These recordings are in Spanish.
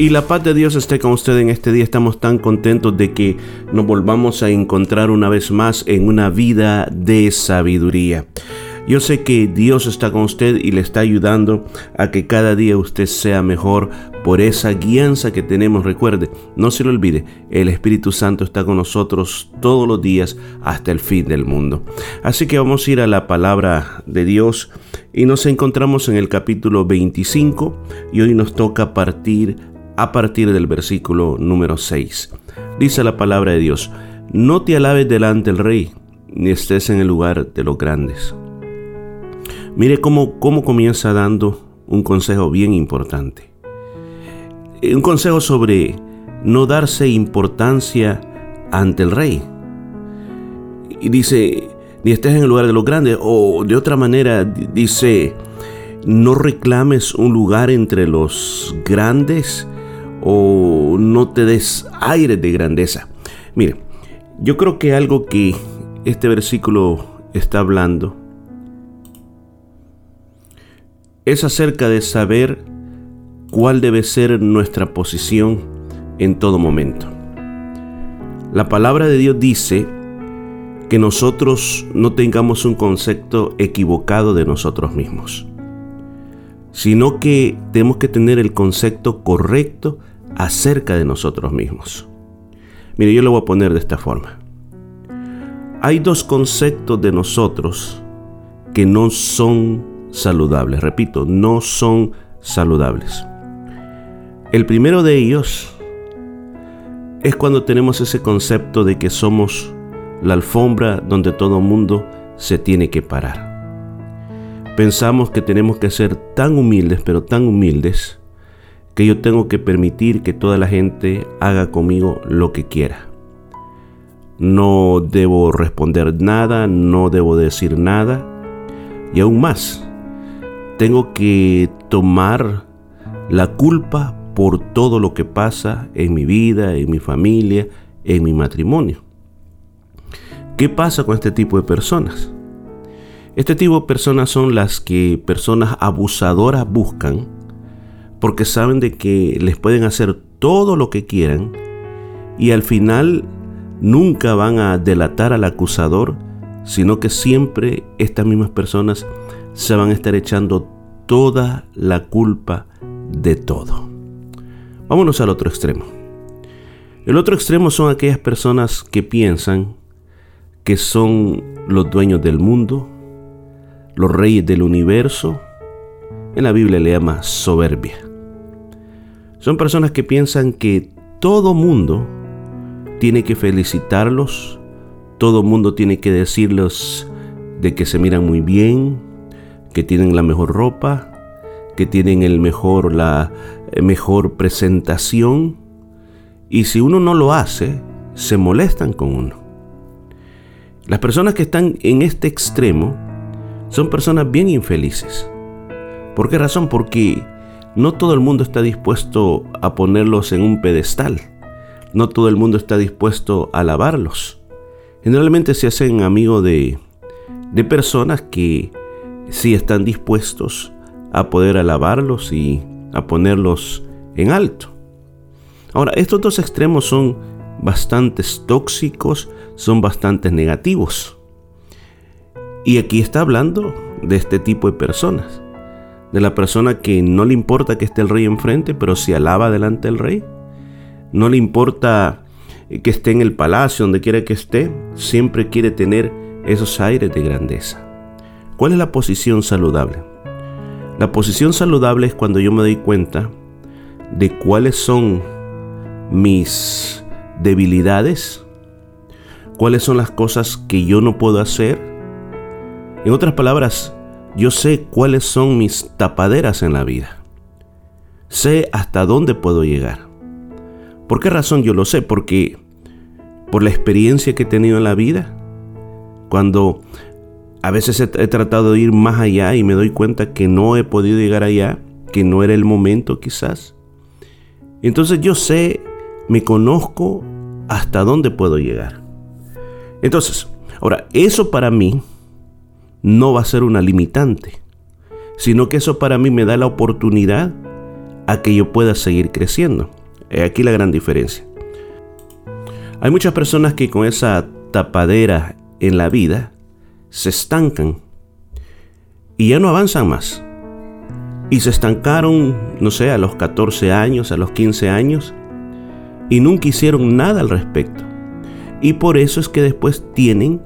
Y la paz de Dios esté con usted en este día. Estamos tan contentos de que nos volvamos a encontrar una vez más en una vida de sabiduría. Yo sé que Dios está con usted y le está ayudando a que cada día usted sea mejor por esa guianza que tenemos. Recuerde, no se lo olvide, el Espíritu Santo está con nosotros todos los días hasta el fin del mundo. Así que vamos a ir a la palabra de Dios y nos encontramos en el capítulo 25 y hoy nos toca partir a partir del versículo número 6. Dice la palabra de Dios, no te alabes delante del rey, ni estés en el lugar de los grandes. Mire cómo, cómo comienza dando un consejo bien importante. Un consejo sobre no darse importancia ante el rey. Y dice, ni estés en el lugar de los grandes. O de otra manera dice, no reclames un lugar entre los grandes o no te des aire de grandeza. Mire, yo creo que algo que este versículo está hablando es acerca de saber cuál debe ser nuestra posición en todo momento. La palabra de Dios dice que nosotros no tengamos un concepto equivocado de nosotros mismos, sino que tenemos que tener el concepto correcto acerca de nosotros mismos. Mire, yo lo voy a poner de esta forma. Hay dos conceptos de nosotros que no son saludables. Repito, no son saludables. El primero de ellos es cuando tenemos ese concepto de que somos la alfombra donde todo mundo se tiene que parar. Pensamos que tenemos que ser tan humildes, pero tan humildes, que yo tengo que permitir que toda la gente haga conmigo lo que quiera. No debo responder nada, no debo decir nada. Y aún más, tengo que tomar la culpa por todo lo que pasa en mi vida, en mi familia, en mi matrimonio. ¿Qué pasa con este tipo de personas? Este tipo de personas son las que personas abusadoras buscan porque saben de que les pueden hacer todo lo que quieran y al final nunca van a delatar al acusador, sino que siempre estas mismas personas se van a estar echando toda la culpa de todo. Vámonos al otro extremo. El otro extremo son aquellas personas que piensan que son los dueños del mundo, los reyes del universo. En la Biblia le llama soberbia. Son personas que piensan que todo mundo tiene que felicitarlos, todo mundo tiene que decirles de que se miran muy bien, que tienen la mejor ropa, que tienen el mejor, la eh, mejor presentación. Y si uno no lo hace, se molestan con uno. Las personas que están en este extremo son personas bien infelices. ¿Por qué razón? Porque no todo el mundo está dispuesto a ponerlos en un pedestal. No todo el mundo está dispuesto a alabarlos. Generalmente se hacen amigos de, de personas que sí están dispuestos a poder alabarlos y a ponerlos en alto. Ahora, estos dos extremos son bastante tóxicos, son bastante negativos. Y aquí está hablando de este tipo de personas de la persona que no le importa que esté el rey enfrente, pero se alaba delante del rey. No le importa que esté en el palacio, donde quiera que esté, siempre quiere tener esos aires de grandeza. ¿Cuál es la posición saludable? La posición saludable es cuando yo me doy cuenta de cuáles son mis debilidades, cuáles son las cosas que yo no puedo hacer. En otras palabras, yo sé cuáles son mis tapaderas en la vida. Sé hasta dónde puedo llegar. ¿Por qué razón yo lo sé? Porque por la experiencia que he tenido en la vida, cuando a veces he, tratado de ir más allá y me doy cuenta que no he podido llegar allá, que no era el momento quizás. Entonces yo sé, me conozco hasta dónde puedo llegar. Entonces, ahora, eso para mí no va a ser una limitante, sino que eso para mí me da la oportunidad a que yo pueda seguir creciendo. Aquí la gran diferencia. Hay muchas personas que con esa tapadera en la vida se estancan y ya no avanzan más. Y se estancaron, no sé, a los 14 años, a los 15 años, y nunca hicieron nada al respecto. Y por eso es que después tienen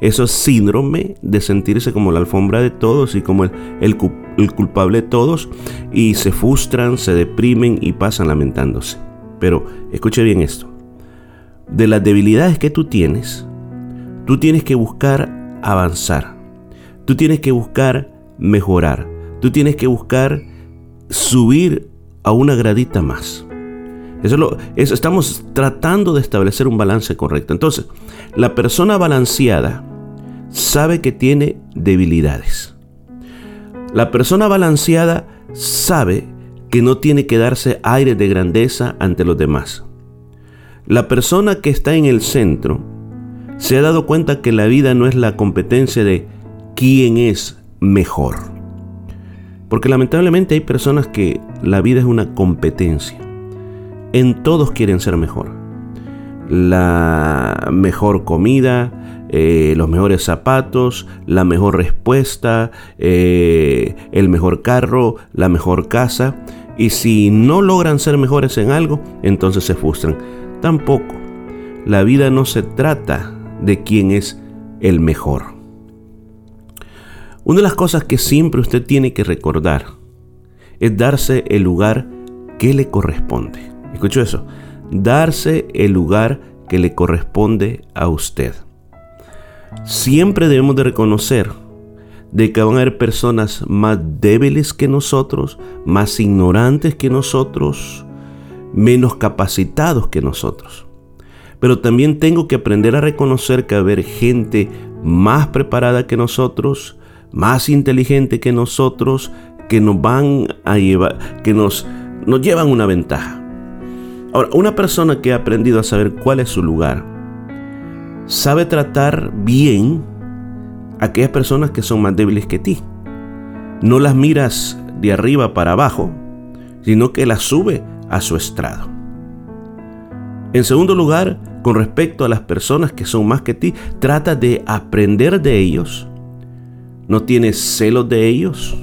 esos síndrome de sentirse como la alfombra de todos y como el, el, culpable de todos y se frustran, se deprimen y pasan lamentándose. Pero escuche bien esto. De las debilidades que tú tienes, tú tienes que buscar avanzar. Tú tienes que buscar mejorar. Tú tienes que buscar subir a una gradita más. Estamos tratando de establecer un balance correcto. Entonces, la persona balanceada sabe que tiene debilidades. La persona balanceada sabe que no tiene que darse aire de grandeza ante los demás. La persona que está en el centro se ha dado cuenta que la vida no es la competencia de quién es mejor. Porque lamentablemente hay personas que la vida es una competencia. En todos quieren ser mejor. La mejor comida, eh, los mejores zapatos, la mejor respuesta, eh, el mejor carro, la mejor casa. Y si no logran ser mejores en algo, entonces se frustran. Tampoco. La vida no se trata de quién es el mejor. Una de las cosas que siempre usted tiene que recordar es darse el lugar que le corresponde. Escucho eso. Darse el lugar que le corresponde a usted siempre debemos de reconocer de que van a haber personas más débiles que nosotros, más ignorantes que nosotros, menos capacitados que nosotros. Pero también tengo que aprender a reconocer que va a haber gente más preparada que nosotros, más inteligente que nosotros, que nos van a llevar, que nos, nos llevan una ventaja. Ahora, una persona que ha aprendido a saber cuál es su lugar, sabe tratar bien a aquellas personas que son más débiles que ti. No las miras de arriba para abajo, sino que las sube a su estrado. En segundo lugar, con respecto a las personas que son más que ti, trata de aprender de ellos. No tienes celos de ellos.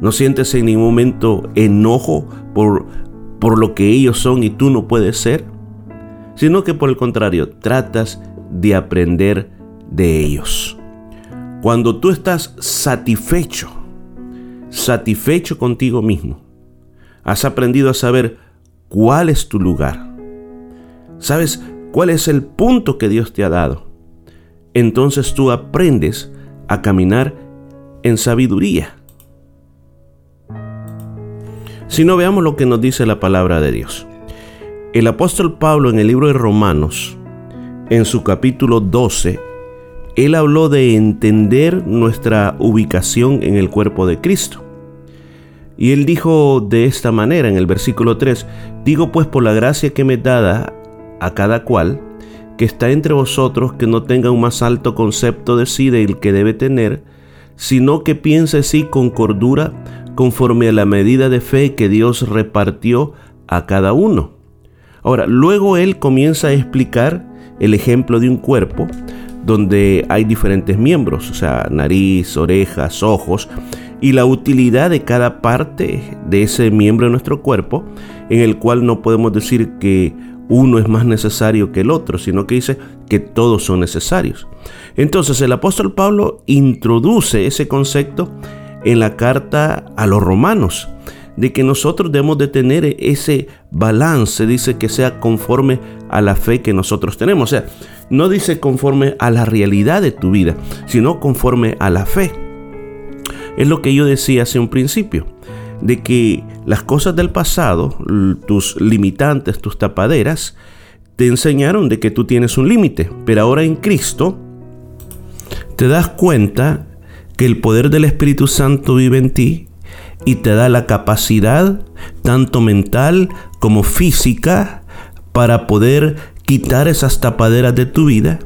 No sientes en ningún momento enojo por, por lo que ellos son y tú no puedes ser sino que por el contrario, tratas de aprender de ellos. Cuando tú estás satisfecho, satisfecho contigo mismo, has aprendido a saber cuál es tu lugar. ¿Sabes cuál es el punto que Dios te ha dado? Entonces tú aprendes a caminar en sabiduría. Si no veamos lo que nos dice la palabra de Dios. El apóstol Pablo en el libro de Romanos, en su capítulo 12, él habló de entender nuestra ubicación en el cuerpo de Cristo. Y él dijo de esta manera en el versículo 3, digo pues por la gracia que me dada a cada cual, que está entre vosotros, que no tenga un más alto concepto de sí del que debe tener, sino que piense sí con cordura, conforme a la medida de fe que Dios repartió a cada uno. Ahora, luego él comienza a explicar el ejemplo de un cuerpo donde hay diferentes miembros, o sea, nariz, orejas, ojos, y la utilidad de cada parte de ese miembro de nuestro cuerpo, en el cual no podemos decir que uno es más necesario que el otro, sino que dice que todos son necesarios. Entonces el apóstol Pablo introduce ese concepto en la carta a los romanos de que nosotros debemos de tener ese balance, dice que sea conforme a la fe que nosotros tenemos. O sea, no dice conforme a la realidad de tu vida, sino conforme a la fe. es lo que yo decía hace un principio, de que las cosas del pasado, tus limitantes, tus tapaderas, te enseñaron de que tú tienes un límite, pero ahora en Cristo te das cuenta que el poder del Espíritu Santo vive en ti y te da la capacidad, tanto mental como física, para poder quitar esas tapaderas de tu vida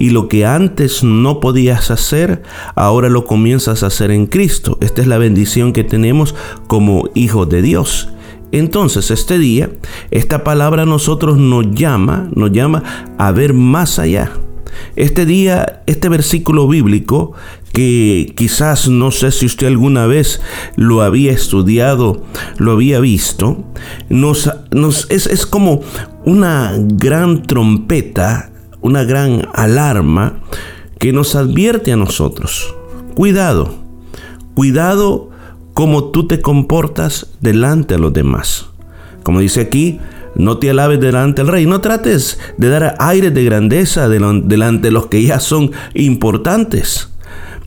y lo que antes no podías hacer, ahora lo comienzas a hacer en Cristo. Esta es la bendición que tenemos como hijos de Dios. Entonces, este día, esta palabra a nosotros nos llama, nos llama a ver más allá. Este día, este versículo bíblico que quizás no sé si usted alguna vez lo había estudiado, lo había visto, nos, es, es como una gran trompeta, una gran alarma que nos advierte a nosotros. Cuidado, cuidado como tú te comportas delante de los demás. Como dice aquí, no te alabes delante del rey. No trates de dar aire de grandeza delante de los que ya son importantes.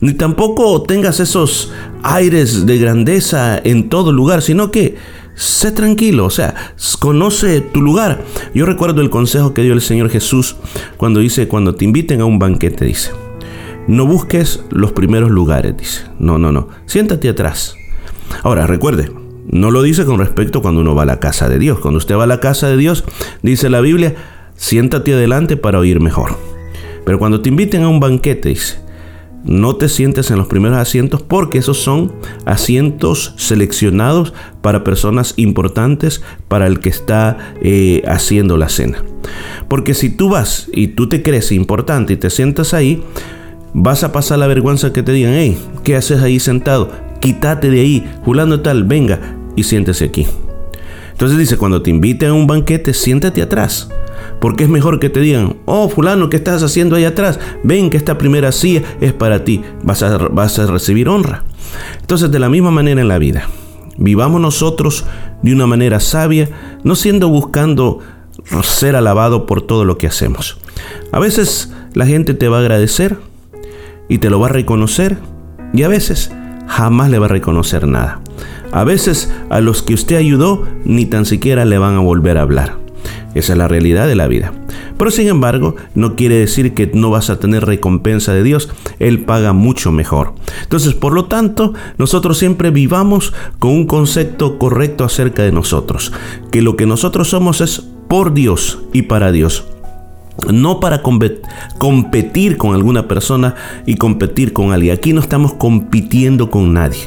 Ni tampoco tengas esos aires de grandeza en todo lugar, sino que sé tranquilo, o sea, conoce tu lugar. Yo recuerdo el consejo que dio el Señor Jesús cuando dice, cuando te inviten a un banquete, dice, no busques los primeros lugares, dice, no, no, no, siéntate atrás. Ahora, recuerde, no lo dice con respecto cuando uno va a la casa de Dios. Cuando usted va a la casa de Dios, dice la Biblia, siéntate adelante para oír mejor. Pero cuando te inviten a un banquete, dice, no te sientes en los primeros asientos porque esos son asientos seleccionados para personas importantes, para el que está eh, haciendo la cena. Porque si tú vas y tú te crees importante y te sientas ahí, vas a pasar la vergüenza que te digan, hey, ¿qué haces ahí sentado? Quítate de ahí, Julando tal, venga y siéntese aquí. Entonces dice, cuando te inviten a un banquete, siéntate atrás. Porque es mejor que te digan, oh fulano, ¿qué estás haciendo ahí atrás? Ven que esta primera silla es para ti, vas a, vas a recibir honra. Entonces de la misma manera en la vida, vivamos nosotros de una manera sabia, no siendo buscando ser alabado por todo lo que hacemos. A veces la gente te va a agradecer y te lo va a reconocer y a veces jamás le va a reconocer nada. A veces a los que usted ayudó ni tan siquiera le van a volver a hablar. Esa es la realidad de la vida. Pero sin embargo, no quiere decir que no vas a tener recompensa de Dios. Él paga mucho mejor. Entonces, por lo tanto, nosotros siempre vivamos con un concepto correcto acerca de nosotros. Que lo que nosotros somos es por Dios y para Dios no para competir con alguna persona y competir con alguien. Aquí no estamos compitiendo con nadie.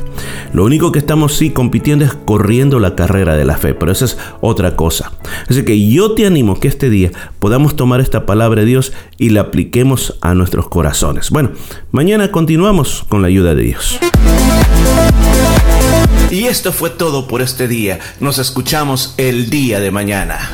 Lo único que estamos sí compitiendo es corriendo la carrera de la fe, pero esa es otra cosa. Así que yo te animo que este día podamos tomar esta palabra de Dios y la apliquemos a nuestros corazones. Bueno, mañana continuamos con la ayuda de Dios. Y esto fue todo por este día. Nos escuchamos el día de mañana.